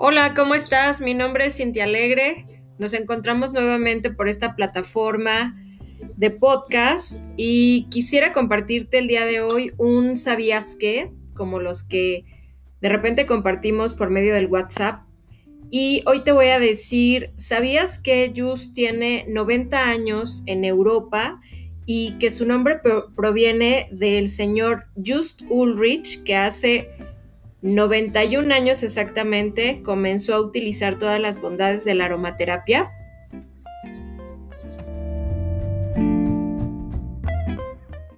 Hola, ¿cómo estás? Mi nombre es Cintia Alegre. Nos encontramos nuevamente por esta plataforma de podcast y quisiera compartirte el día de hoy un sabías qué, como los que de repente compartimos por medio del WhatsApp. Y hoy te voy a decir, ¿sabías que Just tiene 90 años en Europa y que su nombre proviene del señor Just Ulrich, que hace 91 años exactamente comenzó a utilizar todas las bondades de la aromaterapia.